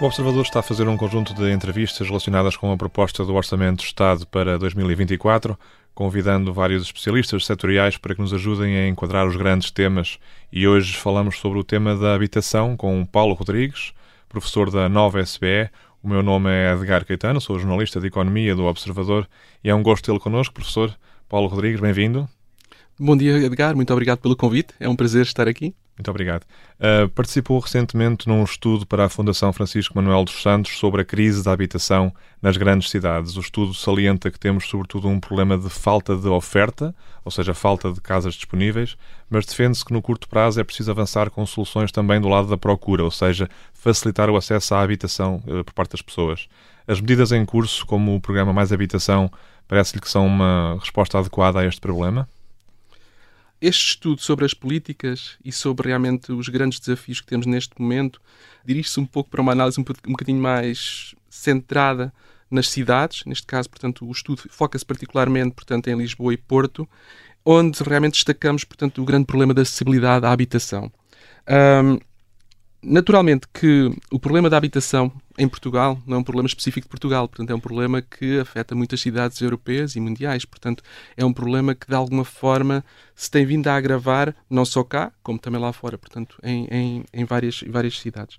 O Observador está a fazer um conjunto de entrevistas relacionadas com a proposta do Orçamento de Estado para 2024, convidando vários especialistas setoriais para que nos ajudem a enquadrar os grandes temas. E hoje falamos sobre o tema da habitação com Paulo Rodrigues, professor da Nova SBE. O meu nome é Edgar Caetano, sou jornalista de Economia do Observador e é um gosto tê-lo connosco, professor Paulo Rodrigues, bem-vindo. Bom dia, Edgar, muito obrigado pelo convite, é um prazer estar aqui. Muito obrigado. Uh, participou recentemente num estudo para a Fundação Francisco Manuel dos Santos sobre a crise da habitação nas grandes cidades. O estudo salienta que temos, sobretudo, um problema de falta de oferta, ou seja, falta de casas disponíveis, mas defende-se que no curto prazo é preciso avançar com soluções também do lado da procura, ou seja, facilitar o acesso à habitação uh, por parte das pessoas. As medidas em curso, como o programa Mais Habitação, parece-lhe que são uma resposta adequada a este problema? Este estudo sobre as políticas e sobre realmente os grandes desafios que temos neste momento dirige-se um pouco para uma análise um, um bocadinho mais centrada nas cidades, neste caso, portanto, o estudo foca-se particularmente, portanto, em Lisboa e Porto, onde realmente destacamos, portanto, o grande problema da acessibilidade à habitação. Um, naturalmente que o problema da habitação em Portugal não é um problema específico de Portugal, portanto é um problema que afeta muitas cidades europeias e mundiais, portanto é um problema que de alguma forma se tem vindo a agravar não só cá, como também lá fora, portanto em, em, em várias, várias cidades.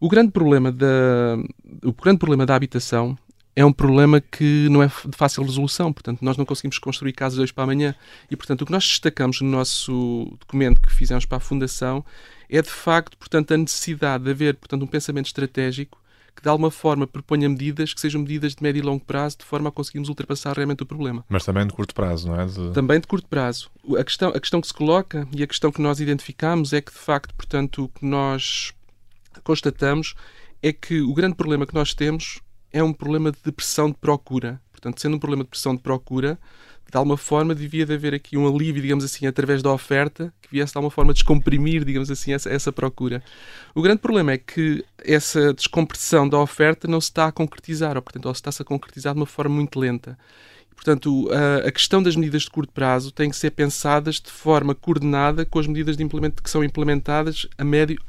O grande problema da, o grande problema da habitação é um problema que não é de fácil resolução. Portanto, nós não conseguimos construir casas hoje para amanhã. E, portanto, o que nós destacamos no nosso documento que fizemos para a Fundação é, de facto, portanto, a necessidade de haver, portanto, um pensamento estratégico que, de alguma forma, proponha medidas que sejam medidas de médio e longo prazo, de forma a conseguirmos ultrapassar realmente o problema. Mas também de curto prazo, não é? De... Também de curto prazo. A questão, a questão que se coloca e a questão que nós identificamos é que, de facto, portanto, o que nós constatamos é que o grande problema que nós temos é um problema de pressão de procura. Portanto, sendo um problema de pressão de procura, de alguma forma devia de haver aqui um alívio, digamos assim, através da oferta, que viesse de alguma forma descomprimir, digamos assim, essa, essa procura. O grande problema é que essa descompressão da oferta não se está a concretizar, ou, portanto, está-se a concretizar de uma forma muito lenta. Portanto, a, questão das medidas de curto prazo tem que ser pensadas de forma coordenada com as medidas de que são implementadas a médio,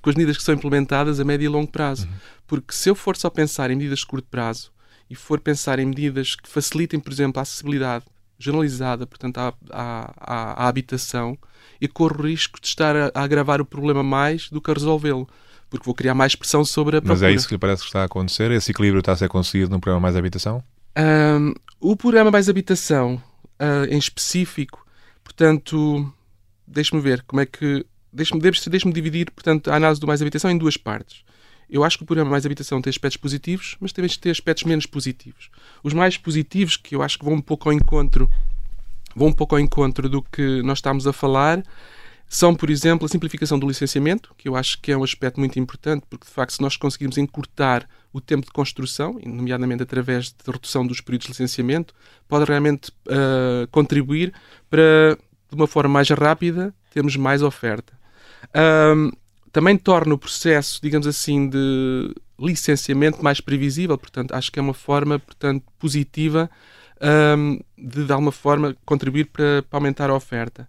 com as medidas que são implementadas a médio e longo prazo. Uhum. Porque se eu for só pensar em medidas de curto prazo e for pensar em medidas que facilitem, por exemplo, a acessibilidade generalizada, portanto, à, à, à habitação, eu corro o risco de estar a, a agravar o problema mais do que a resolvê-lo porque vou criar mais pressão sobre a procura. Mas é isso que lhe parece que está a acontecer? Esse equilíbrio está a ser conseguido no programa Mais Habitação? Um, o programa Mais Habitação, uh, em específico, portanto, deixe-me ver como é que deixe-me deixe dividir, portanto, a análise do Mais Habitação em duas partes. Eu acho que o programa Mais Habitação tem aspectos positivos, mas também tem aspectos menos positivos. Os mais positivos, que eu acho que vão um pouco ao encontro, vão um pouco ao encontro do que nós estamos a falar, são, por exemplo, a simplificação do licenciamento, que eu acho que é um aspecto muito importante, porque de facto, se nós conseguirmos encurtar o tempo de construção, nomeadamente através da redução dos períodos de licenciamento, pode realmente uh, contribuir para, de uma forma mais rápida, termos mais oferta. Um, também torna o processo, digamos assim, de licenciamento mais previsível, portanto, acho que é uma forma, portanto, positiva um, de, de alguma forma, contribuir para, para, aumentar a oferta.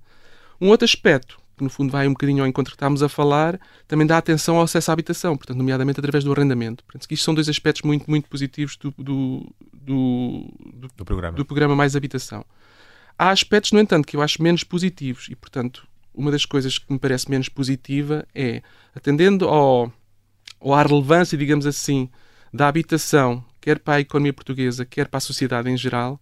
Um outro aspecto, que no fundo vai um bocadinho ao encontro que estamos a falar, também dá atenção ao acesso à habitação, portanto, nomeadamente através do arrendamento. Portanto, isto são dois aspectos muito, muito positivos do, do, do, do programa. do programa Mais Habitação. Há aspectos, no entanto, que eu acho menos positivos e, portanto, uma das coisas que me parece menos positiva é, atendendo ao, ao à relevância, digamos assim, da habitação, quer para a economia portuguesa, quer para a sociedade em geral,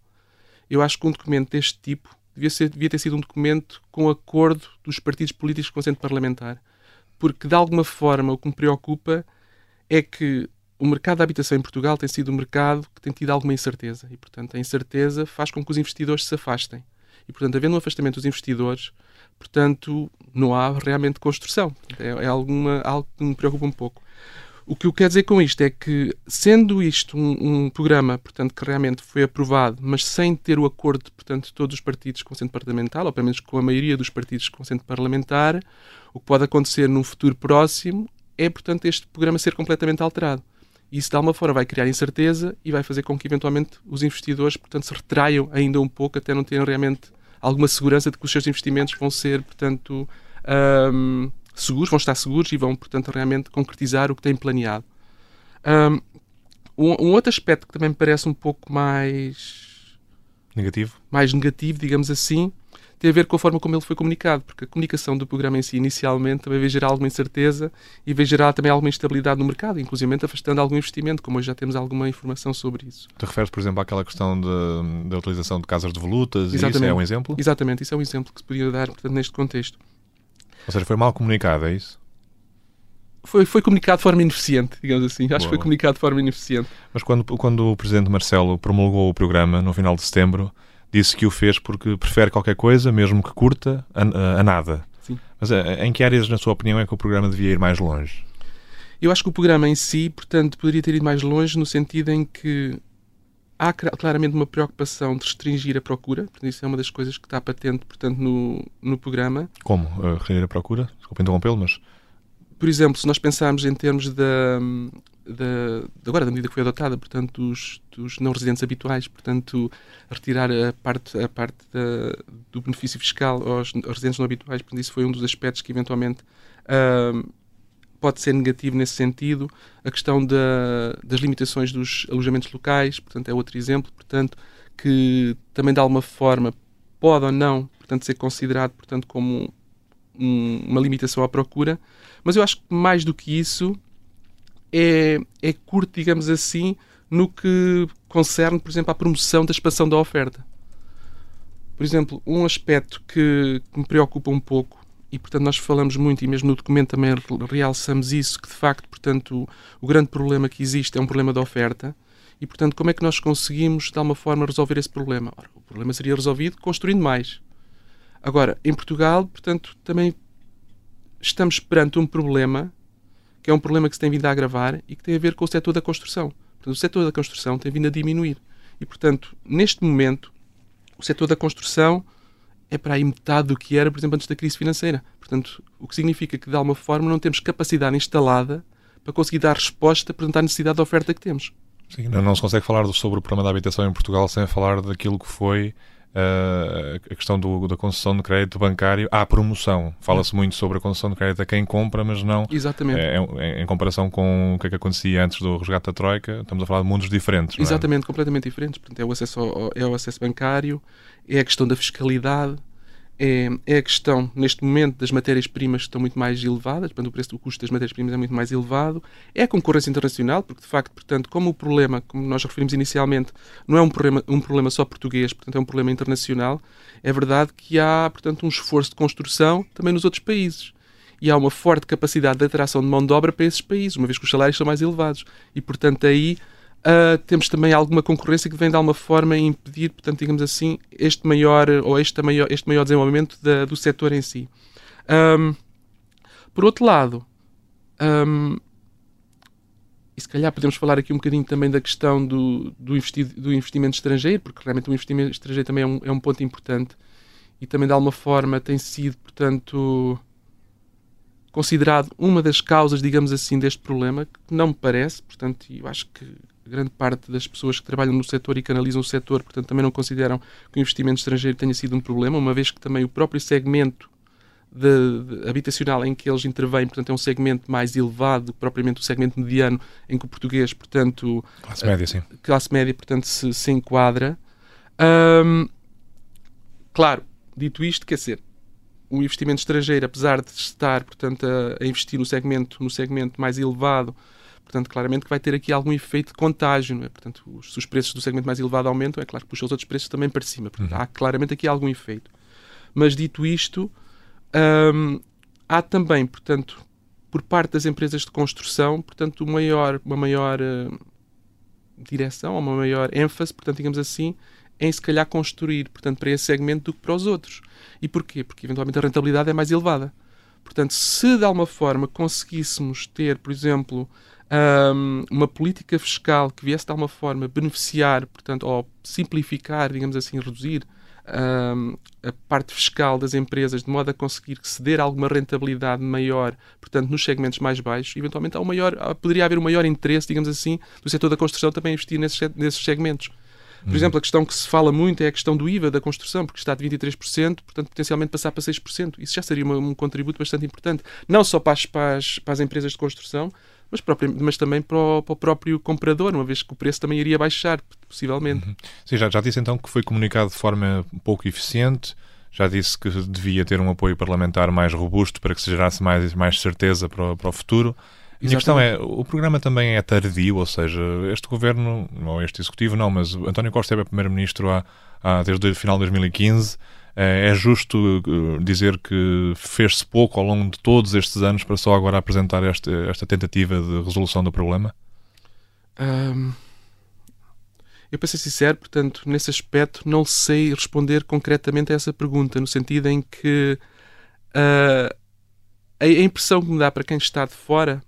eu acho que um documento deste tipo devia, ser, devia ter sido um documento com acordo dos partidos políticos com assento parlamentar. Porque, de alguma forma, o que me preocupa é que o mercado da habitação em Portugal tem sido um mercado que tem tido alguma incerteza. E, portanto, a incerteza faz com que os investidores se afastem. E, portanto, havendo um afastamento dos investidores, Portanto, não há realmente construção. É, é alguma, algo que me preocupa um pouco. O que eu quero dizer com isto é que, sendo isto um, um, programa portanto, que realmente foi aprovado, mas sem ter o acordo portanto, de todos os partidos com assento parlamentar, ou pelo menos com a maioria dos partidos com assento parlamentar, o que pode acontecer num futuro próximo é, portanto, este programa ser completamente alterado. Isso, de alguma forma, vai criar incerteza e vai fazer com que, eventualmente, os investidores portanto, se retraiam ainda um pouco até não terem realmente alguma segurança de que os seus investimentos vão ser, portanto, um, seguros, vão estar seguros e vão, portanto, realmente concretizar o que têm planeado. Um, um, outro aspecto que também me parece um pouco mais negativo, mais negativo, digamos assim, tem a ver com a forma como ele foi comunicado, porque a comunicação do programa em si, inicialmente, também veio gerar alguma incerteza e veio gerar também alguma instabilidade no mercado, inclusive afastando algum investimento, como hoje já temos alguma informação sobre isso. Tu referes, por exemplo, àquela questão da utilização de casas de volutas, Exatamente. isso é um exemplo? Exatamente, isso é um exemplo que se podia dar portanto, neste contexto. Ou seja, foi mal comunicado, é isso? Foi, foi comunicado de forma ineficiente, digamos assim. Acho Boa. que foi comunicado de forma ineficiente. Mas quando, quando o Presidente Marcelo promulgou o programa, no final de setembro, disse que o fez porque prefere qualquer coisa, mesmo que curta, a, a nada. Sim. Mas eh, em que áreas, na sua opinião, é que o programa devia ir mais longe? Eu acho que o programa em si, portanto, poderia ter ido mais longe no sentido em que há claramente uma preocupação de restringir a procura. Portanto, isso é uma das coisas que está patente, portanto, no, no programa. Como? Uh, restringir a procura? Desculpa interrompê-lo, mas... Por exemplo, se nós pensarmos em termos da, da, agora da medida que foi adotada, portanto, dos, dos não residentes habituais, portanto, retirar a parte, a parte da, do benefício fiscal aos, aos, residentes não habituais, portanto, isso foi um dos aspectos que eventualmente uh, pode ser negativo nesse sentido. A questão da, das limitações dos alojamentos locais, portanto, é outro exemplo, portanto, que também de alguma forma pode ou não, portanto, ser considerado, portanto, como um, uma limitação à procura. Mas eu acho que mais do que isso, é, é curto, digamos assim, no que concerne, por exemplo, à promoção da expansão da oferta. Por exemplo, um aspecto que, que, me preocupa um pouco, e portanto nós falamos muito, e mesmo no documento também realçamos isso, que de facto, portanto, o, o grande problema que existe é um problema de oferta, e portanto, como é que nós conseguimos, de alguma forma, resolver esse problema? Ora, o problema seria resolvido construindo mais. Agora, em Portugal, portanto, também estamos perante um problema que é um problema que se tem vindo a agravar e que tem a ver com o setor da construção. Portanto, o setor da construção tem vindo a diminuir. E, portanto, neste momento, o setor da construção é para aí metade do que era, por exemplo, antes da crise financeira. Portanto, o que significa que, de alguma forma, não temos capacidade instalada para conseguir dar resposta portanto, à necessidade de oferta que temos. Sim, não se consegue falar sobre o problema da habitação em Portugal sem falar daquilo que foi uh, a questão do, da concessão de crédito bancário à promoção. Fala-se muito sobre a concessão de crédito a quem compra, mas não Exatamente. É, é, em comparação com o que é que acontecia antes do resgate da Troika, estamos a falar de mundos diferentes. É? Exatamente, é? completamente diferentes. Portanto, é o acesso ao, é o acesso bancário, é a questão da fiscalidade, é, é a questão, neste momento, das matérias-primas que estão muito mais elevadas, portanto, o preço do custo das matérias-primas é muito mais elevado, é a concorrência internacional, porque, de facto, portanto, como o problema, como nós referimos inicialmente, não é um problema, um problema só português, portanto, é um problema internacional, é verdade que há, portanto, um esforço de construção também nos outros países. E há uma forte capacidade de atração de mão de obra para esses países, uma vez que os salários são mais elevados. E, portanto, aí Uh, temos também alguma concorrência que vem de alguma forma impedir, portanto, digamos assim, este maior ou este maior, este maior desenvolvimento da, do setor em si. Um, por outro lado, um, e se calhar podemos falar aqui um bocadinho também da questão do, do, do investimento estrangeiro, porque realmente o investimento estrangeiro também é um, é um ponto importante e também de alguma forma tem sido, portanto, considerado uma das causas, digamos assim, deste problema, que não me parece, portanto, eu acho que grande parte das pessoas que trabalham no setor e canalizam o setor, portanto, também não consideram que o investimento estrangeiro tenha sido um problema, uma vez que também o próprio segmento de, de, habitacional em que eles intervêm, portanto, é um segmento mais elevado, propriamente o segmento mediano, em que o português, portanto... Classe média, sim. Classe média, portanto, se, se enquadra. claro, dito isto, quer dizer, o investimento estrangeiro, apesar de estar, portanto, a, a investir no segmento, no segmento mais elevado, Portanto, claramente que vai ter aqui algum efeito de contágio. É? Portanto, os, se os preços do segmento mais elevado aumentam, é claro que puxa os outros preços também para cima. Portanto, uhum. há claramente aqui algum efeito. Mas, dito isto, hum, há também, portanto, por parte das empresas de construção, portanto, uma maior, uma maior uh, direção, uma maior ênfase, portanto, digamos assim, em se calhar construir, portanto, para esse segmento do que para os outros. E porquê? Porque eventualmente a rentabilidade é mais elevada. Portanto, se de alguma forma conseguíssemos ter, por exemplo, um, uma política fiscal que viesse de alguma forma beneficiar, portanto, ou simplificar, digamos assim, reduzir um, a parte fiscal das empresas de modo a conseguir ceder alguma rentabilidade maior, portanto, nos segmentos mais baixos, eventualmente há um maior, poderia haver um maior interesse, digamos assim, do setor da construção também investir nesses, nesses segmentos. Por uhum. exemplo, a questão que se fala muito é a questão do IVA da construção, porque está de 23%, portanto, potencialmente passar para 6%. Isso já seria um contributo bastante importante, não só para as, para as, para as empresas de construção, mas, mas também para o, para o, próprio comprador, uma vez que o preço também iria baixar, possivelmente. Uhum. Sim, já, já disse então que foi comunicado de forma pouco eficiente, já disse que devia ter um apoio parlamentar mais robusto para que se gerasse mais, mais certeza para o, para o futuro. A minha questão é, o programa também é tardio, ou seja, este governo, ou este executivo não, mas António Costa é primeiro-ministro há, há, desde o final de 2015. É, é justo eh, dizer que fez-se pouco ao longo de todos estes anos para só agora apresentar esta, tentativa de resolução do problema? Um, eu, para ser sincero, portanto, nesse aspecto, não sei responder concretamente a essa pergunta, no sentido em que uh, a, a impressão que me dá para quem está de fora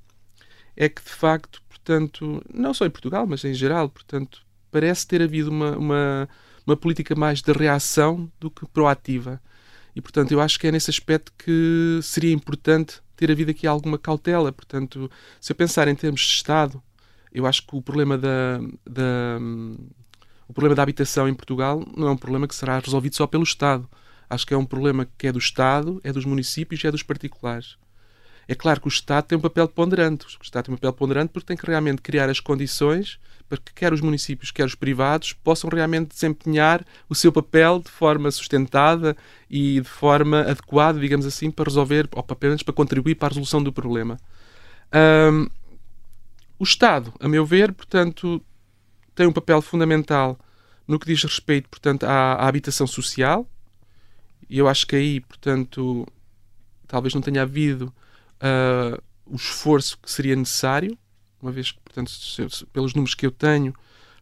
é que, de facto, portanto, não só em Portugal, mas em geral, portanto, parece ter havido uma, uma, uma política mais de reação do que proativa. E, portanto, eu acho que é nesse aspecto que seria importante ter havido aqui alguma cautela. Portanto, se eu pensar em termos de Estado, eu acho que o problema da, da, o problema da habitação em Portugal não é um problema que será resolvido só pelo Estado. Acho que é um problema que é do Estado, é dos municípios e é dos particulares. É claro que o Estado tem um papel ponderante. O Estado tem um papel ponderante porque tem que realmente criar as condições para que quer os municípios, quer os privados possam realmente desempenhar o seu papel de forma sustentada e de forma adequada, digamos assim, para resolver, ou pelo menos para contribuir para a resolução do problema. Um, o Estado, a meu ver, portanto, tem um papel fundamental no que diz respeito, portanto, à, à habitação social. E eu acho que aí, portanto, talvez não tenha havido uh, o esforço que seria necessário, uma vez que, portanto, pelos números que eu tenho,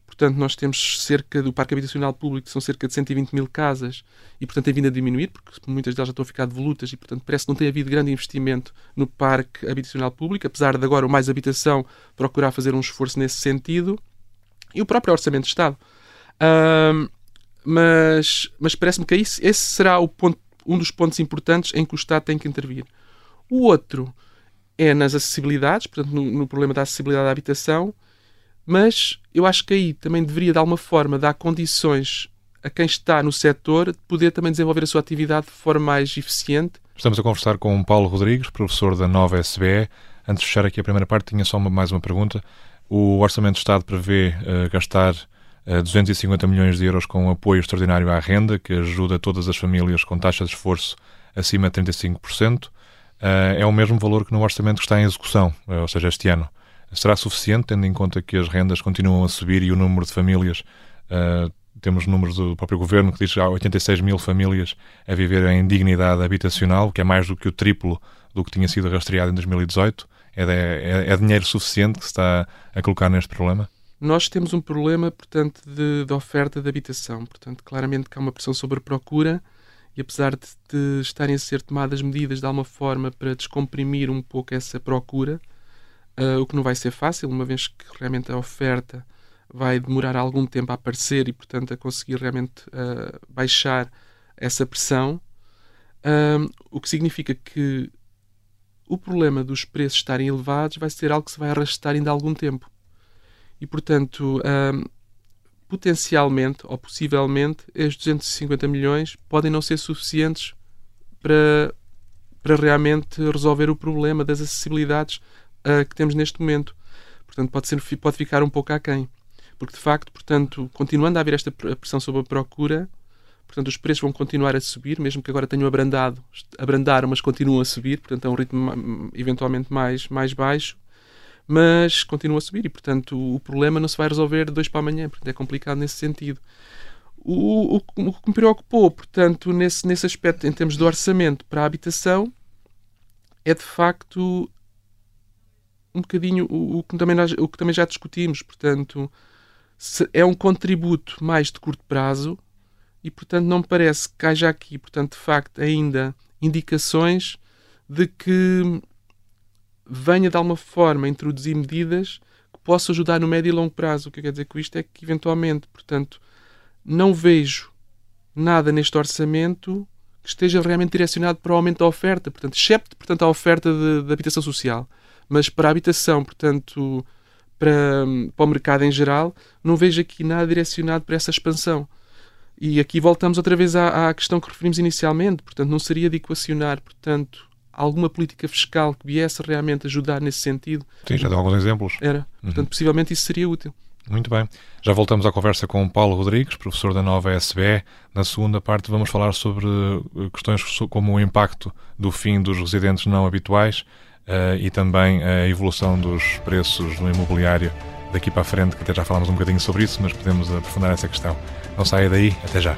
portanto, nós temos cerca do parque habitacional público, são cerca de 120 mil casas, e, portanto, tem vindo a diminuir, porque muitas delas já estão a ficar devolutas, e, portanto, parece que não tem havido grande investimento no parque habitacional público, apesar de agora o Mais Habitação procurar fazer um esforço nesse sentido, e o próprio Orçamento de Estado. Uh, mas mas parece-me que esse será o ponto, um dos pontos importantes em que o Estado tem que intervir. O outro é nas acessibilidades, portanto, no, no, problema da acessibilidade à habitação, mas eu acho que aí também deveria, de alguma forma, dar condições a quem está no setor de poder também desenvolver a sua atividade de forma mais eficiente. Estamos a conversar com Paulo Rodrigues, professor da nova SBE. Antes de fechar aqui a primeira parte, tinha só uma, mais uma pergunta. O Orçamento de Estado prevê uh, gastar uh, eh, 250 milhões de euros com apoio extraordinário à renda, que ajuda todas as famílias com taxa de esforço acima de 35%. Eh, é o mesmo valor que no orçamento que está em execução, eh, ou seja, este ano. Será suficiente, tendo em conta que as rendas continuam a subir e o número de famílias, uh, temos números do próprio governo que diz que há 86 mil famílias a viver em dignidade habitacional, que é mais do que o triplo do que tinha sido rastreado em 2018. É, é, é dinheiro suficiente que se está a colocar neste problema? Nós temos um problema, portanto, de, de oferta de habitação. Portanto, claramente que há uma pressão sobre a procura e apesar de, de, estarem a ser tomadas medidas de alguma forma para descomprimir um pouco essa procura, uh, o que não vai ser fácil, uma vez que realmente a oferta vai demorar algum tempo a aparecer e, portanto, a conseguir realmente uh, baixar essa pressão, uh, o que significa que o problema dos preços estarem elevados vai ser algo que se vai arrastar ainda algum tempo. E, portanto, potencialmente ou possivelmente estes 250 milhões podem não ser suficientes para, para realmente resolver o problema das acessibilidades uh, que temos neste momento. Portanto, pode, ser, pode ficar um pouco aquém. Porque, de facto, portanto, continuando a haver esta pressão sobre a procura, portanto, os preços vão continuar a subir, mesmo que agora tenham abrandado, abrandaram, mas continuam a subir, portanto, é um ritmo eventualmente mais, mais baixo mas continua a subir e, portanto, o problema não se vai resolver de dois para amanhã, portanto, é complicado nesse sentido. O, o, o que me preocupou, portanto, nesse, nesse aspecto, em termos de orçamento para a habitação, é de facto um bocadinho o, o, que, também nós, o que também já discutimos, portanto, é um contributo mais de curto prazo e, portanto, não me parece que haja aqui, portanto, de facto, ainda indicações de que venha de alguma forma introduzir medidas que possam ajudar no médio e longo prazo. O que eu quero dizer com isto é que, eventualmente, portanto, não vejo nada neste orçamento que esteja realmente direcionado para o aumento da oferta, portanto, excepto portanto, a oferta de, de habitação social. Mas para a habitação, portanto, para, para o mercado em geral, não vejo aqui nada direcionado para essa expansão. E aqui voltamos outra vez à, à questão que referimos inicialmente, portanto, não seria de equacionar, portanto, alguma política fiscal que viesse realmente ajudar nesse sentido. Sim, já deu alguns exemplos. Era. Portanto, uhum. possivelmente isso seria útil. Muito bem. Já voltamos à conversa com Paulo Rodrigues, professor da nova SBE. Na segunda parte vamos falar sobre eh, questões como o impacto do fim dos residentes não habituais uh, e também a evolução dos preços no imobiliário daqui para a frente, que até já falámos um bocadinho sobre isso, mas podemos aprofundar essa questão. Não saia daí, até já.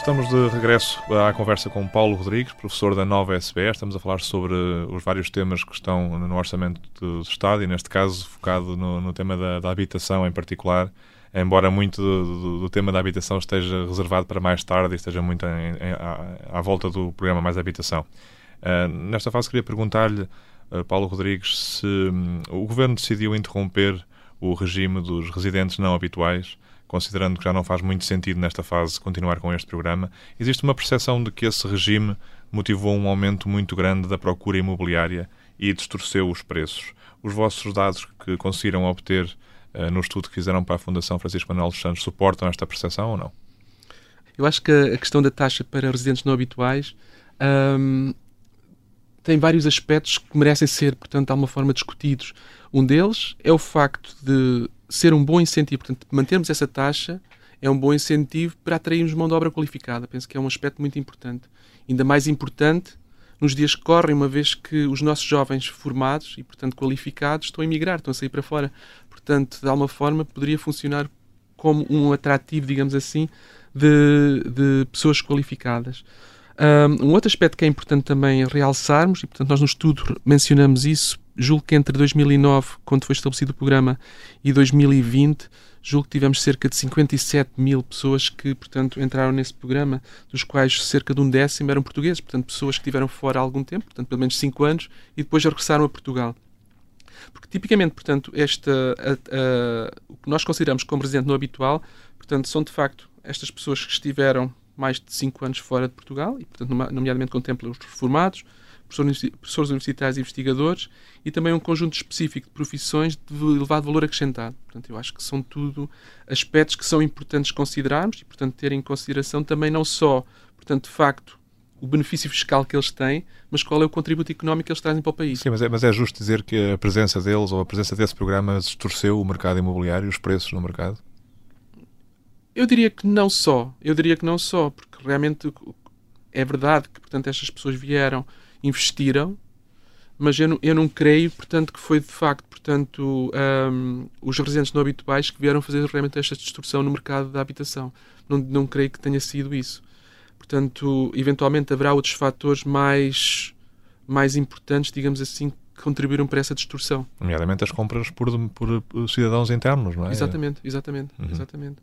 Estamos de regresso à conversa com Paulo Rodrigues, professor da nova SBE. Estamos a falar sobre os vários temas que estão no Orçamento do Estado e, neste caso, focado no, no tema da, da, habitação em particular, embora muito do, do, do, tema da habitação esteja reservado para mais tarde e esteja muito em, em, à, à, volta do programa Mais Habitação. Uh, nesta fase, queria perguntar-lhe, uh, Paulo Rodrigues, se um, o Governo decidiu interromper o regime dos residentes não habituais considerando que já não faz muito sentido nesta fase continuar com este programa, existe uma percepção de que esse regime motivou um aumento muito grande da procura imobiliária e distorceu os preços. Os vossos dados que conseguiram obter uh, no estudo que fizeram para a Fundação Francisco Manuel dos Santos suportam esta percepção ou não? Eu acho que a questão da taxa para residentes não habituais um, tem vários aspectos que merecem ser, portanto, de alguma forma discutidos. Um deles é o facto de ser um bom incentivo, portanto, mantermos essa taxa é um bom incentivo para atrairmos mão de obra qualificada. Penso que é um aspecto muito importante. Ainda mais importante nos dias que correm, uma vez que os nossos jovens formados e, portanto, qualificados estão a emigrar, estão a sair para fora. Portanto, de alguma forma, poderia funcionar como um atrativo, digamos assim, de, de pessoas qualificadas. Um outro aspecto que é importante também realçarmos, e portanto nós no estudo mencionamos isso, julgo que entre 2009, quando foi estabelecido o programa, e 2020, julgo que tivemos cerca de 57 mil pessoas que, portanto, entraram nesse programa, dos quais cerca de um décimo eram portugueses, portanto, pessoas que estiveram fora há algum tempo, portanto, pelo menos 5 anos, e depois regressaram a Portugal. Porque, tipicamente, portanto, esta, a, a, o que nós consideramos como residente no habitual, portanto, são de facto estas pessoas que estiveram mais de 5 anos fora de Portugal, e, portanto, nomeadamente contempla os reformados, professores universitários e investigadores e também um conjunto específico de profissões de elevado valor acrescentado. Portanto, eu acho que são tudo aspectos que são importantes considerarmos e, portanto, ter em consideração também não só, portanto, de facto, o benefício fiscal que eles têm, mas qual é o contributo económico que eles trazem para o país. Sim, mas é, mas é justo dizer que a presença deles ou a presença desse programa distorceu o mercado imobiliário e os preços no mercado? Eu diria que não só. Eu diria que não só, porque realmente é verdade que, portanto, estas pessoas vieram investiram, mas eu não, eu não creio, portanto, que foi de facto, portanto, um, os residentes não habituais que vieram fazer realmente esta distorção no mercado da habitação. Não, não creio que tenha sido isso. Portanto, eventualmente haverá outros fatores mais, mais importantes, digamos assim, que contribuíram para essa distorção. Nomeadamente as compras por, por cidadãos internos, não é? Exatamente, exatamente, uhum. exatamente.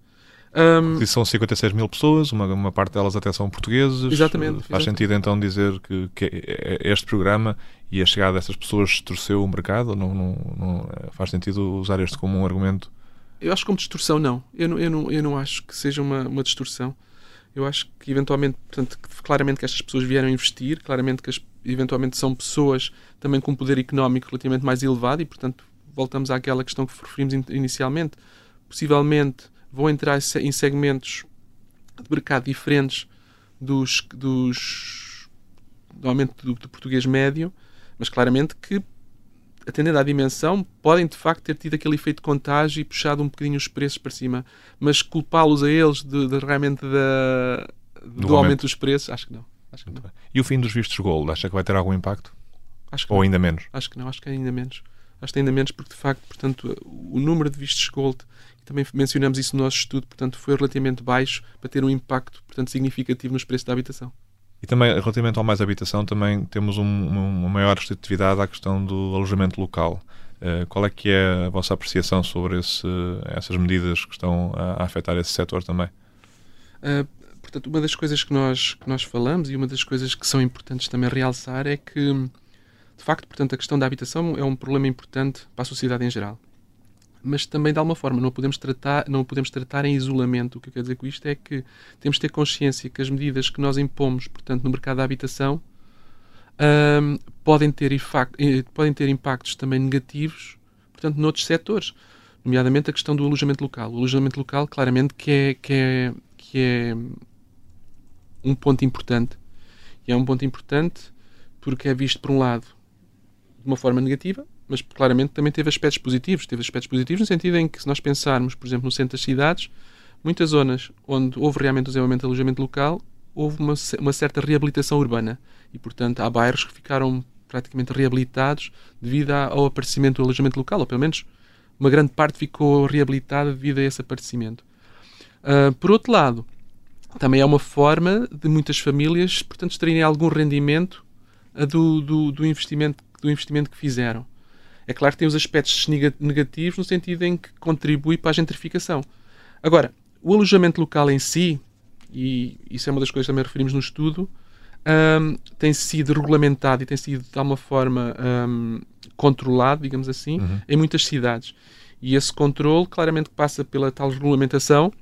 Um, são 56 mil pessoas, uma, uma parte delas até são portugueses. Exatamente. Faz exatamente. sentido então dizer que, que é, é este programa e a chegada dessas pessoas torceu o mercado? Não, não, não, faz sentido usar este como um argumento? Eu acho que como distorção não. Eu não, eu não, eu não acho que seja uma, uma distorção. Eu acho que eventualmente, portanto, claramente que estas pessoas vieram investir, claramente que as, eventualmente são pessoas também com um poder económico relativamente mais elevado e, portanto, voltamos àquela questão que referimos inicialmente. Possivelmente vão entrar em segmentos de mercado diferentes dos, dos normalmente do, do português médio, mas claramente que atendendo à dimensão, podem de facto ter tido aquele efeito de contágio e puxado um bocadinho os preços para cima. Mas culpá-los a eles de, de realmente da, do, do aumento. dos preços, acho que não. Acho que não. E o fim dos vistos gold, acha que vai ter algum impacto? Acho Ou não. ainda menos? Acho que não, acho que ainda menos. acho que ainda menos, porque de facto, portanto, o número de vistos gold, também mencionamos isso no nosso estudo, portanto, foi relativamente baixo para ter um impacto, portanto, significativo nos preços da habitação. E também, relativamente ao mais habitação, também temos um, uma maior restritividade à questão do alojamento local. Uh, qual é que é a vossa apreciação sobre esse, essas medidas que estão a, a afetar esse setor também? Uh, portanto, uma das coisas que nós, que nós falamos e uma das coisas que são importantes também realçar é que, de facto, portanto, a questão da habitação é um problema importante para a sociedade em geral mas também de alguma forma não podemos tratar não podemos tratar em isolamento. O que eu quero dizer com isto é que temos de ter consciência que as medidas que nós impomos portanto no mercado da habitação um, podem ter eh, podem ter impactos também negativos portanto noutros setores nomeadamente a questão do alojamento local. O alojamento local claramente que é que é que é um ponto importante. E é um ponto importante porque é visto por um lado de uma forma negativa mas claramente também teve aspectos positivos. Teve aspectos positivos no sentido em que, se nós pensarmos, por exemplo, no centro das cidades, muitas zonas onde houve realmente o desenvolvimento de alojamento local, houve uma, uma certa reabilitação urbana. E, portanto, há bairros que ficaram praticamente reabilitados devido ao aparecimento do alojamento local, ou pelo menos uma grande parte ficou reabilitada devido a esse aparecimento. Uh, por outro lado, também é uma forma de muitas famílias, portanto, extraírem algum rendimento do, do, do, investimento, do investimento que fizeram. É claro que tem os aspectos negativos no sentido em que contribui para a gentrificação. Agora, o alojamento local em si, e isso é uma das coisas que também referimos no estudo, um, tem sido regulamentado e tem sido de alguma forma um, controlado, digamos assim, uhum. em muitas cidades. E esse controle claramente passa pela tal regulamentação.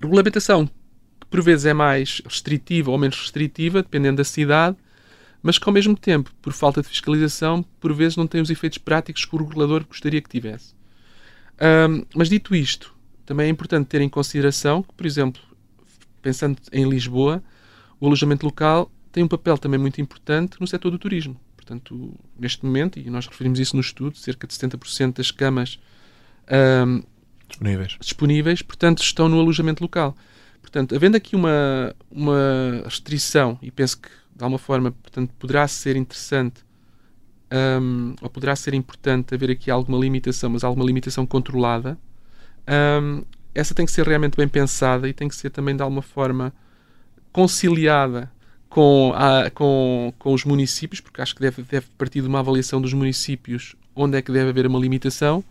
Regulamentação que por vezes é mais restritiva ou menos restritiva, dependendo da cidade, mas que ao mesmo tempo, por falta de fiscalização, por vezes não tem os efeitos práticos que o regulador gostaria que tivesse. Um, mas dito isto, também é importante ter em consideração que, por exemplo, pensando em Lisboa, o alojamento local tem um papel também muito importante no setor do turismo. Portanto, neste momento, e nós referimos isso no estudo, cerca de 70% das camas um, disponíveis. disponíveis, portanto, estão no alojamento local. Portanto, havendo aqui uma, uma restrição, e penso que de alguma forma, portanto, poderá ser interessante um, ou poderá ser importante haver aqui alguma limitação, mas alguma limitação controlada. Um, essa tem que ser realmente bem pensada e tem que ser também de alguma forma conciliada com, a, com, com os municípios, porque acho que deve, deve partir de uma avaliação dos municípios onde é que deve haver uma limitação,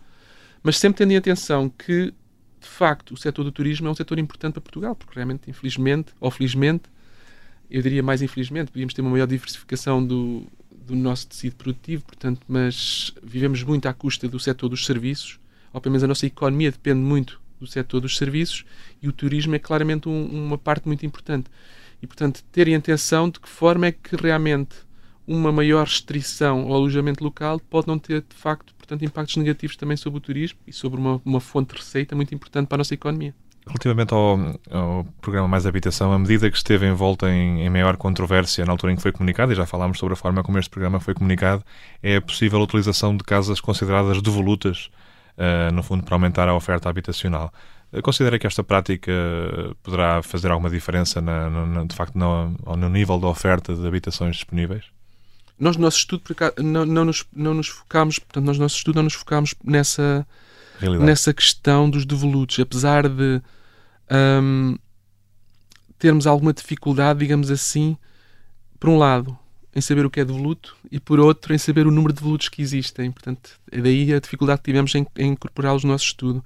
mas sempre tendo em atenção que, de facto, o setor do turismo é um setor importante para Portugal, porque realmente, infelizmente ou felizmente, eu diria mais infelizmente, podíamos ter uma maior diversificação do, do nosso tecido produtivo, portanto, mas vivemos muito à custa do setor dos serviços, ou pelo menos a nossa economia depende muito do setor dos serviços e o turismo é claramente um, uma parte muito importante. E, portanto, terem atenção de que forma é que realmente uma maior restrição ao alojamento local pode não ter, de facto, portanto, impactos negativos também sobre o turismo e sobre uma, uma fonte de receita muito importante para a nossa economia. Relativamente ao, ao, programa Mais Habitação, a medida que esteve envolta em, em, maior controvérsia na altura em que foi comunicado, e já falámos sobre a forma como este programa foi comunicado, é a possível utilização de casas consideradas devolutas, uh, no fundo, para aumentar a oferta habitacional. Uh, considera que esta prática poderá fazer alguma diferença, na, na, de facto, no, no nível da oferta de habitações disponíveis? Nós, no nosso estudo, não, não, nos, não nos focámos, portanto, nós, no nosso estudo, não nos focámos nessa, nessa questão dos devolutos, apesar de um, termos alguma dificuldade, digamos assim, por um lado, em saber o que é devoluto e por outro, em saber o número de devolutos que existem. Portanto, é daí a dificuldade que tivemos em, em incorporá-los no nosso estudo.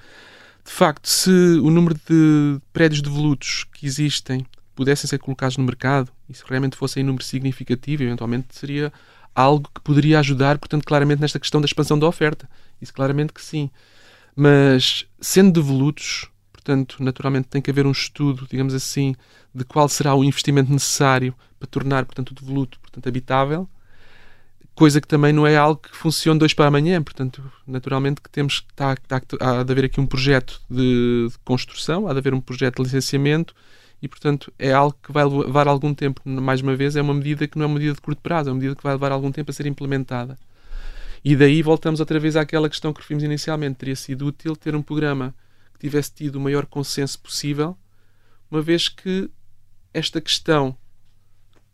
De facto, se o número de prédios devolutos que existem pudessem ser colocados no mercado e se realmente fosse em número significativo, eventualmente seria algo que poderia ajudar, portanto, claramente nesta questão da expansão da oferta. Isso claramente que sim. Mas, sendo devolutos, Portanto, naturalmente tem que haver um estudo, digamos assim, de qual será o investimento necessário para tornar, portanto, o devoluto, portanto, habitável. Coisa que também não é algo que funcione dois para amanhã. Portanto, naturalmente que temos que tá, tá, há de haver aqui um projeto de, de construção, há de haver um projeto de licenciamento e, portanto, é algo que vai levar algum tempo. Mais uma vez, é uma medida que não é uma medida de curto prazo, é uma medida que vai levar algum tempo a ser implementada. E daí voltamos outra vez àquela questão que referimos inicialmente. Teria sido útil ter um programa tivesse tido o maior consenso possível, uma vez que esta questão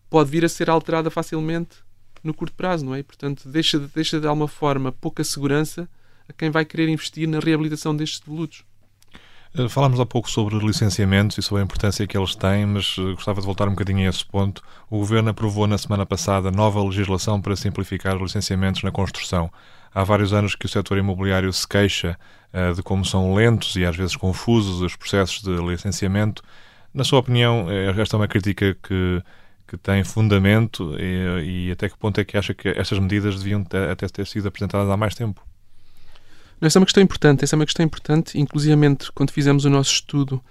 pode vir a ser alterada facilmente no curto prazo, não é? E, portanto, deixa, deixa de alguma forma pouca segurança a quem vai querer investir na reabilitação destes devolutos. Eh, falámos há pouco sobre licenciamentos e sobre a importância que eles têm, mas eh, gostava de voltar um bocadinho a esse ponto. O Governo aprovou na semana passada nova legislação para simplificar os licenciamentos na construção. Há vários anos que o setor imobiliário se queixa uh, de como são lentos e às vezes confusos os processos de licenciamento. Na sua opinião, esta é uma crítica que, que tem fundamento e, e até que ponto é que acha que estas medidas deviam ter, até ter sido apresentadas há mais tempo? Essa é uma questão importante, essa é uma questão importante, inclusivamente quando fizemos o nosso estudo,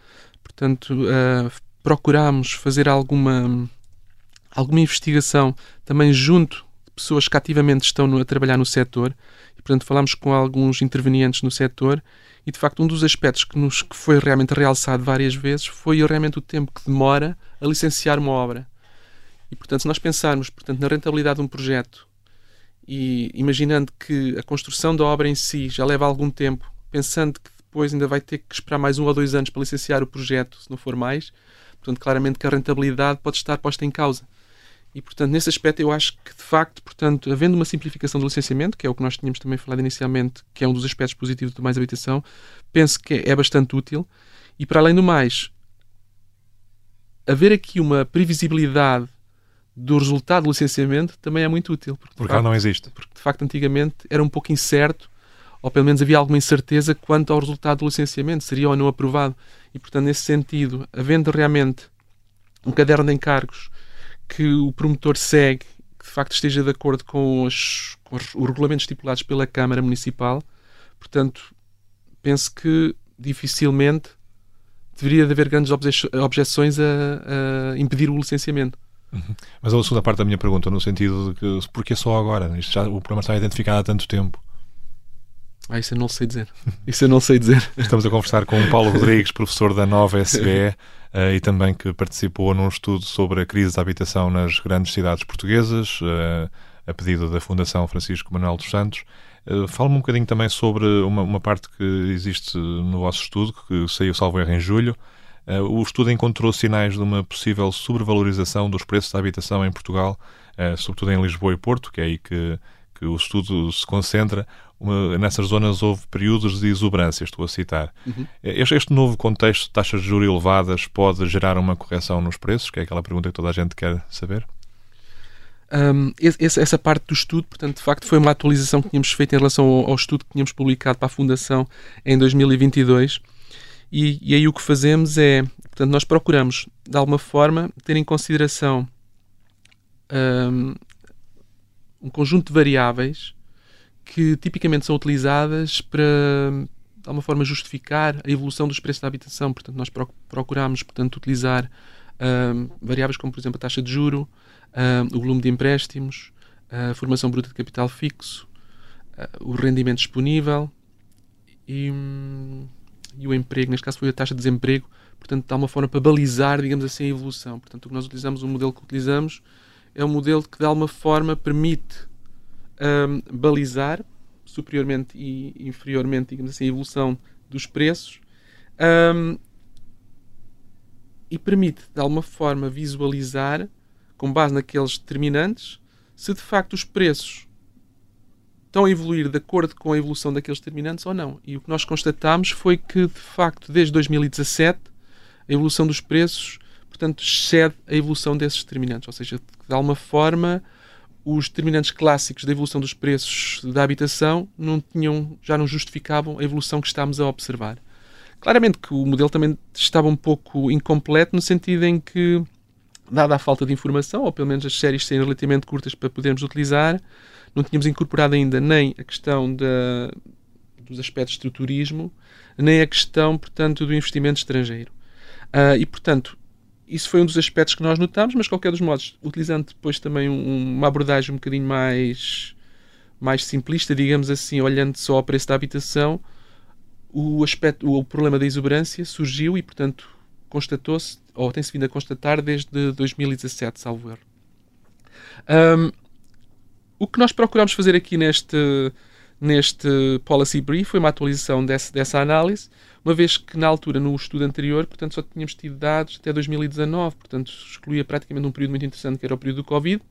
portanto, uh, procurámos fazer alguma, alguma investigação também junto de pessoas que ativamente estão no, a trabalhar no setor, e portanto falámos com alguns intervenientes no setor, e de facto um dos aspectos que, nos, que foi realmente realçado várias vezes foi realmente o tempo que demora a licenciar uma obra. E portanto, se nós pensarmos portanto, na rentabilidade de um projeto e imaginando que a construção da obra em si já leva algum tempo, pensando que depois ainda vai ter que esperar mais um ou dois anos para licenciar o projeto, se não for mais, portanto, claramente que a rentabilidade pode estar posta em causa. E, portanto, nesse aspecto, eu acho que, de facto, portanto, havendo uma simplificação do licenciamento, que é o que nós tínhamos também falado inicialmente, que é um dos aspectos positivos do Mais Habitação, penso que é bastante útil. E, para além do mais, haver aqui uma previsibilidade do resultado do licenciamento também é muito útil. Porque, porque facto, não existe. Porque, de facto, antigamente era um pouco incerto, ou pelo menos havia alguma incerteza quanto ao resultado do licenciamento, seria ou não aprovado. E, portanto, nesse sentido, havendo realmente um caderno de encargos que o promotor segue, que de facto esteja de acordo com os, com os, os regulamentos estipulados pela Câmara Municipal, portanto, penso que dificilmente deveria haver grandes objeções a, a impedir o licenciamento. Mas a segunda parte da minha pergunta, no sentido de que porquê só agora? Isto já, o problema está identificado há tanto tempo. Ah, isso eu não sei dizer. Isso eu não sei dizer. Estamos a conversar com o Paulo Rodrigues, professor da nova SBE uh, e também que participou num estudo sobre a crise da habitação nas grandes cidades portuguesas, uh, a pedido da Fundação Francisco Manuel dos Santos. Uh, Fala-me um bocadinho também sobre uma, uma, parte que existe no vosso estudo, que saiu, salvo erro, em julho, o estudo encontrou sinais de uma possível sobrevalorização dos preços da habitação em Portugal, uh, sobretudo em Lisboa e Porto, que é aí que, que o estudo se concentra. Nessas zonas houve períodos de exuberância, estou a citar. Uhum. Eh, este, este, novo contexto de taxas de juros elevadas pode gerar uma correção nos preços, que é aquela pergunta que toda a gente quer saber? Um, esse, essa parte do estudo, portanto, de facto, foi uma atualização que tínhamos feito em relação ao, ao estudo que tínhamos publicado para a Fundação em 2022 e, e aí o que fazemos é, portanto, nós procuramos, de alguma forma, ter em consideração um, um conjunto de variáveis que tipicamente são utilizadas para, de alguma forma, justificar a evolução dos preços da habitação. Portanto, nós procuramos, portanto, utilizar um, variáveis como, por exemplo, a taxa de juro, um, o volume de empréstimos, a formação bruta de capital fixo, uh, o rendimento disponível e, hum, e o emprego, neste caso foi a taxa de desemprego, portanto, de alguma forma para balizar, digamos assim, a evolução. Portanto, o que nós utilizamos, o modelo que utilizamos, é um modelo que de alguma forma permite um, balizar superiormente e inferiormente, digamos assim, a evolução dos preços um, e permite de alguma forma visualizar, com base naqueles determinantes, se de facto os preços estão a evoluir de acordo com a evolução daqueles determinantes ou não. E o que nós constatámos foi que, de facto, desde 2017, a evolução dos preços, portanto, excede a evolução desses determinantes. Ou seja, de alguma forma, os determinantes clássicos da evolução dos preços da habitação não tinham, já não justificavam a evolução que estamos a observar. Claramente que o modelo também estava um pouco incompleto, no sentido em que, dada a falta de informação, ou pelo menos as séries serem relativamente curtas para podermos utilizar, não tínhamos incorporado ainda nem a questão da, dos aspectos do turismo, nem a questão, portanto, do investimento estrangeiro. Uh, e, portanto, isso foi um dos aspectos que nós notámos, mas, de qualquer dos modos, utilizando depois também um, uma abordagem um bocadinho mais, mais simplista, digamos assim, olhando só ao preço da habitação, o, aspecto, o problema da exuberância surgiu e, portanto, constatou-se, ou tem-se vindo a constatar desde 2017, salvo erro. Um, o que nós procuramos fazer aqui neste, neste policy brief foi uma atualização desse, dessa análise, uma vez que na altura, no estudo anterior, portanto, só tínhamos tido dados até 2019, portanto, excluía praticamente um período muito interessante que era o período do Covid,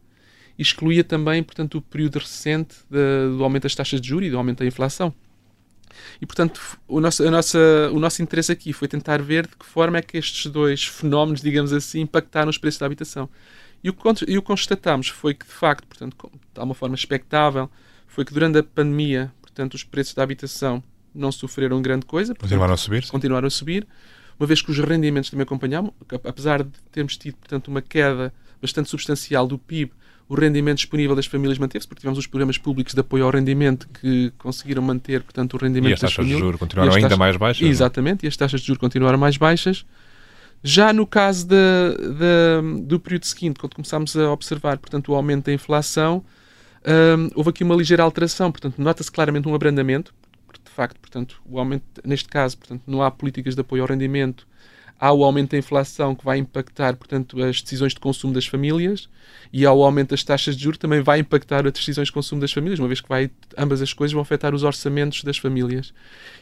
excluía também, portanto, o período recente de, do aumento das taxas de juros e do aumento da inflação. E, portanto, o nosso, a nossa, o nosso interesse aqui foi tentar ver de que forma é que estes dois fenómenos, digamos assim, impactaram os preços da habitação. E o, e o que constatamos foi que, de facto, portanto, de uma forma expectável, foi que durante a pandemia, portanto, os preços da habitação não sofreram grande coisa. Portanto, continuaram a subir? Continuaram a subir, uma vez que os rendimentos também acompanhavam, apesar de termos tido, portanto, uma queda bastante substancial do PIB, o rendimento disponível das famílias manteve-se, porque tivemos os programas públicos de apoio ao rendimento que conseguiram manter, portanto, o rendimento e as taxas de juros continuaram ainda taxas, mais baixas? É? Exatamente, não? e as taxas de juros continuaram mais baixas. Já no caso de, de, do período seguinte, quando começámos a observar, portanto, o aumento da inflação, um, houve aqui uma ligeira alteração, portanto, nota-se claramente um abrandamento, de facto, portanto, o aumento, neste caso, portanto, não há políticas de apoio ao rendimento, há o aumento da inflação que vai impactar, portanto, as decisões de consumo das famílias e há o aumento das taxas de juros também vai impactar as decisões de consumo das famílias, uma vez que vai, ambas as coisas vão afetar os orçamentos das famílias.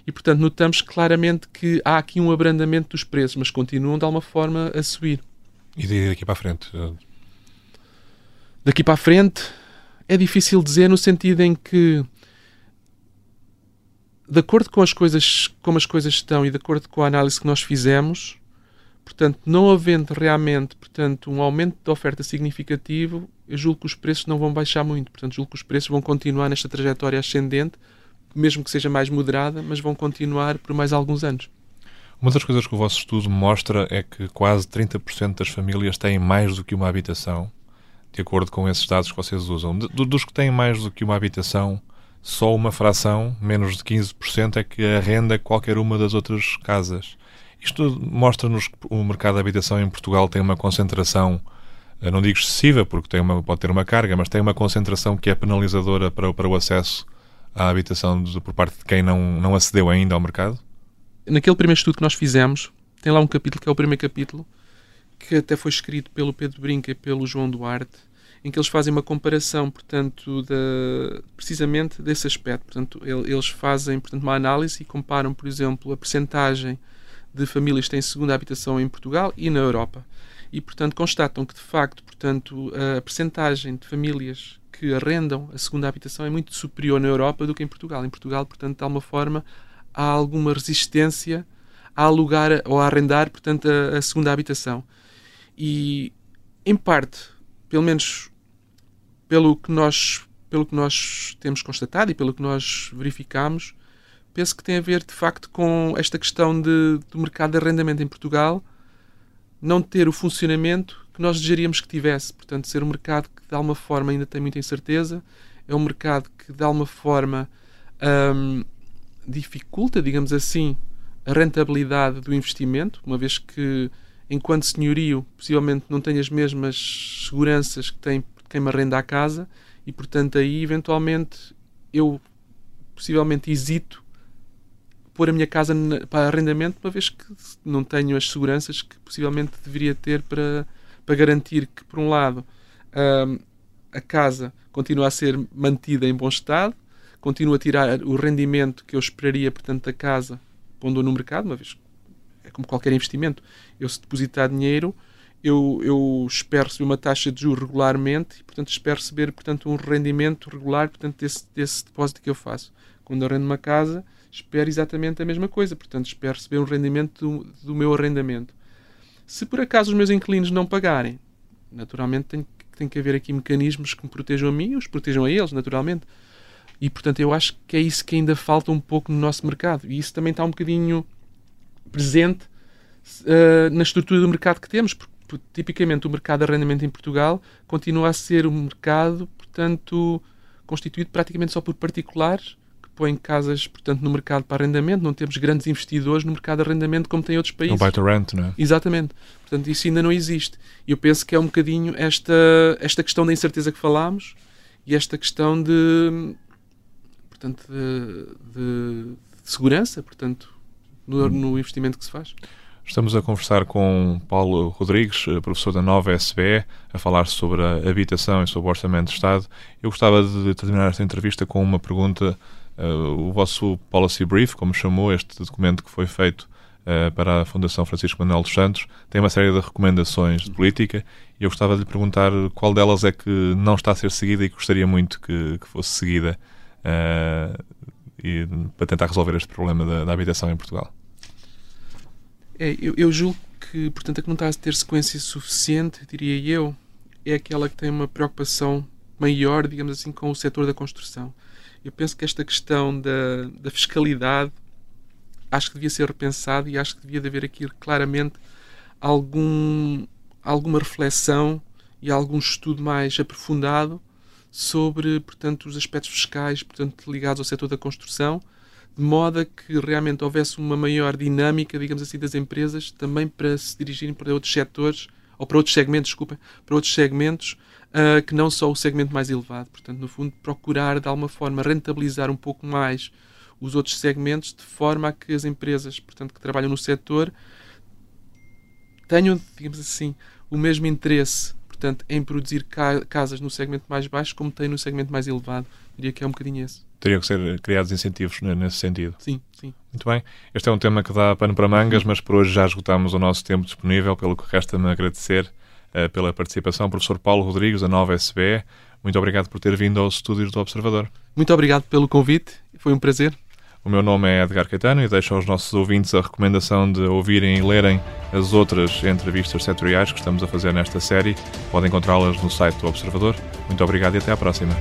E, portanto, notamos claramente que há aqui um abrandamento dos preços, mas continuam de alguma forma a subir. E daqui para a frente? Daqui para a frente é difícil dizer no sentido em que de acordo com as coisas como as coisas estão e de acordo com a análise que nós fizemos, Portanto, não havendo realmente portanto, um aumento de oferta significativo, eu julgo que os preços não vão baixar muito. Portanto, julgo que os preços vão continuar nesta trajetória ascendente, mesmo que seja mais moderada, mas vão continuar por mais alguns anos. Uma das coisas que o vosso estudo mostra é que quase 30% das famílias têm mais do que uma habitação, de acordo com esses dados que vocês usam. De, dos que têm mais do que uma habitação, só uma fração, menos de 15%, é que arrenda qualquer uma das outras casas. Isto mostra-nos que o mercado de habitação em Portugal tem uma concentração, eh, não digo excessiva, porque tem uma, pode ter uma carga, mas tem uma concentração que é penalizadora para, para o acesso à habitação de, por parte de quem não, não acedeu ainda ao mercado? Naquele primeiro estudo que nós fizemos, tem lá um capítulo que é o primeiro capítulo, que até foi escrito pelo Pedro Brinca e pelo João Duarte, em que eles fazem uma comparação, portanto, de, precisamente desse aspecto. Portanto, eles fazem portanto, uma análise e comparam, por exemplo, a percentagem de famílias têm segunda habitação em Portugal e na Europa. E, portanto, constatam que, de facto, portanto, a percentagem de famílias que arrendam a segunda habitação é muito superior na Europa do que em Portugal. Em Portugal, portanto, de alguma forma, há alguma resistência a alugar ou a arrendar, portanto, a, a segunda habitação. E, em parte, pelo menos pelo que nós pelo que nós temos constatado e pelo que nós verificamos, penso que tem a ver de facto com esta questão de, do mercado de arrendamento em Portugal não ter o funcionamento que nós desejaríamos que tivesse. Portanto, ser um mercado que de alguma forma ainda tem muita incerteza, é um mercado que de alguma forma hum, dificulta, digamos assim, a rentabilidade do investimento, uma vez que enquanto senhorio possivelmente não tem as mesmas seguranças que tem quem me arrenda a casa e portanto aí eventualmente eu possivelmente hesito pôr a minha casa para arrendamento, uma vez que não tenho as seguranças que possivelmente deveria ter para, para garantir que, por um lado, a casa continua a ser mantida em bom estado, continua a tirar o rendimento que eu esperaria, portanto, da casa pondo no mercado, uma vez é como qualquer investimento. Eu, se depositar dinheiro, eu, eu espero receber uma taxa de juros regularmente e, portanto, espero receber, portanto, um rendimento regular, portanto, desse, desse depósito que eu faço. Quando eu arrendo uma casa, espero exatamente a mesma coisa. Portanto, espero receber um rendimento do, do meu arrendamento. Se por acaso os meus inquilinos não pagarem, naturalmente tem, tem que haver aqui mecanismos que me protejam a mim e os protejam a eles, naturalmente. E, portanto, eu acho que é isso que ainda falta um pouco no nosso mercado. E isso também está um bocadinho presente uh, na estrutura do mercado que temos, porque, porque, tipicamente o mercado de arrendamento em Portugal continua a ser um mercado, portanto, constituído praticamente só por particulares põe casas, portanto, no mercado para arrendamento, não temos grandes investidores no mercado de arrendamento como tem outros países. No buy to rent, não é? Exatamente. Portanto, isso ainda não existe. E eu penso que é um bocadinho esta, esta questão da incerteza que falámos e esta questão de, portanto, de, de, de segurança, portanto, no, no investimento que se faz. Estamos a conversar com Paulo Rodrigues, eh, professor da nova SBE, a falar sobre a habitação e sobre o orçamento de Estado. Eu gostava de terminar esta entrevista com uma pergunta Uh, o vosso Policy Brief, como chamou este documento que foi feito uh, para a Fundação Francisco Manuel dos Santos, tem uma série de recomendações de política e eu gostava de lhe perguntar qual delas é que não está a ser seguida e que gostaria muito que, que fosse seguida uh, e, para tentar resolver este problema da, da habitação em Portugal. É, eu, eu, julgo que, portanto, a que não está a ter sequência suficiente, diria eu, é aquela que tem uma preocupação maior, digamos assim, com o setor da construção. Eu penso que esta questão da, da fiscalidade acho que devia ser repensado e acho que devia haver aqui claramente algum, alguma reflexão e algum estudo mais aprofundado sobre, portanto, os aspectos fiscais, portanto, ligados ao setor da construção, de modo a que realmente houvesse uma maior dinâmica, digamos assim, das empresas também para se dirigirem para outros setores ou para outros segmentos, desculpa, para outros segmentos uh, que não só o segmento mais elevado. Portanto, no fundo, procurar de alguma forma rentabilizar um pouco mais os outros segmentos de forma a que as empresas, portanto, que trabalham no setor tenham, digamos assim, o mesmo interesse, portanto, em produzir ca casas no segmento mais baixo como têm no segmento mais elevado. Diria que é um bocadinho esse. Teriam que ser criados incentivos nesse sentido. Sim, sim. Muito bem. Este é um tema que dá pano para mangas, mas por hoje já esgotamos o nosso tempo disponível, pelo que resta-me agradecer uh, pela participação. Professor Paulo Rodrigues, da Nova SBE, muito obrigado por ter vindo aos estúdios do Observador. Muito obrigado pelo convite, foi um prazer. O meu nome é Edgar Caetano e deixo aos nossos ouvintes a recomendação de ouvirem e lerem as outras entrevistas setoriais que estamos a fazer nesta série. Podem encontrá-las no site do Observador. Muito obrigado e até à próxima.